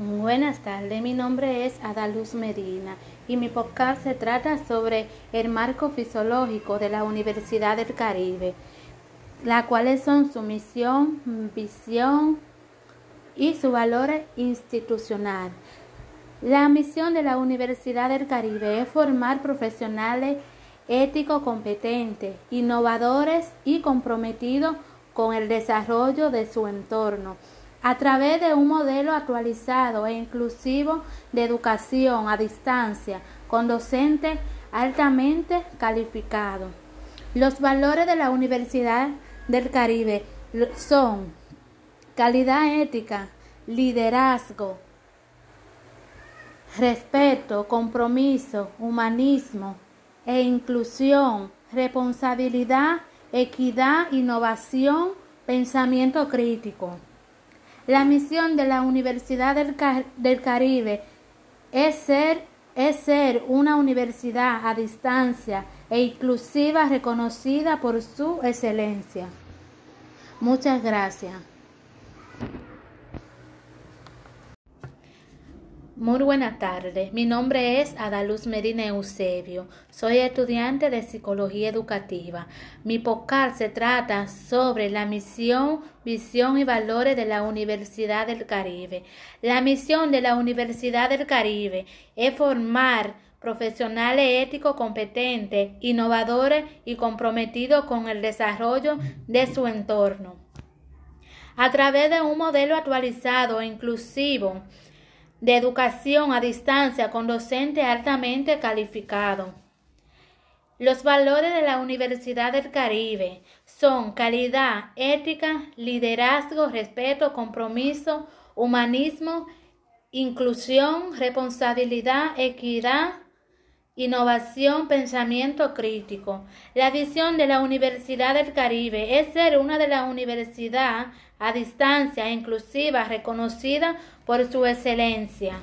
Buenas tardes, mi nombre es Adaluz Medina y mi podcast se trata sobre el marco fisiológico de la Universidad del Caribe, las cuales son su misión, visión y su valor institucional. La misión de la Universidad del Caribe es formar profesionales éticos competentes, innovadores y comprometidos con el desarrollo de su entorno a través de un modelo actualizado e inclusivo de educación a distancia con docentes altamente calificados. Los valores de la Universidad del Caribe son calidad ética, liderazgo, respeto, compromiso, humanismo e inclusión, responsabilidad, equidad, innovación, pensamiento crítico. La misión de la Universidad del, Caribe es ser, una universidad a distancia e inclusiva reconocida por su excelencia. Muchas gracias. Muy buenas tardes, mi nombre es Adaluz Medina Eusebio, soy estudiante de Psicología Educativa. Mi podcast se trata sobre la misión, visión y valores de la Universidad del Caribe. La misión de la Universidad del Caribe es formar profesionales éticos competentes, innovadores y comprometidos con el desarrollo de su entorno. A través de un modelo actualizado e inclusivo, de educación a distancia con docente altamente calificado. Los valores de la Universidad del Caribe son calidad, ética, liderazgo, respeto, compromiso, humanismo, inclusión, responsabilidad, equidad, innovación, pensamiento crítico. La visión de la Universidad del Caribe es ser una de las universidades a distancia inclusiva reconocida por su excelencia.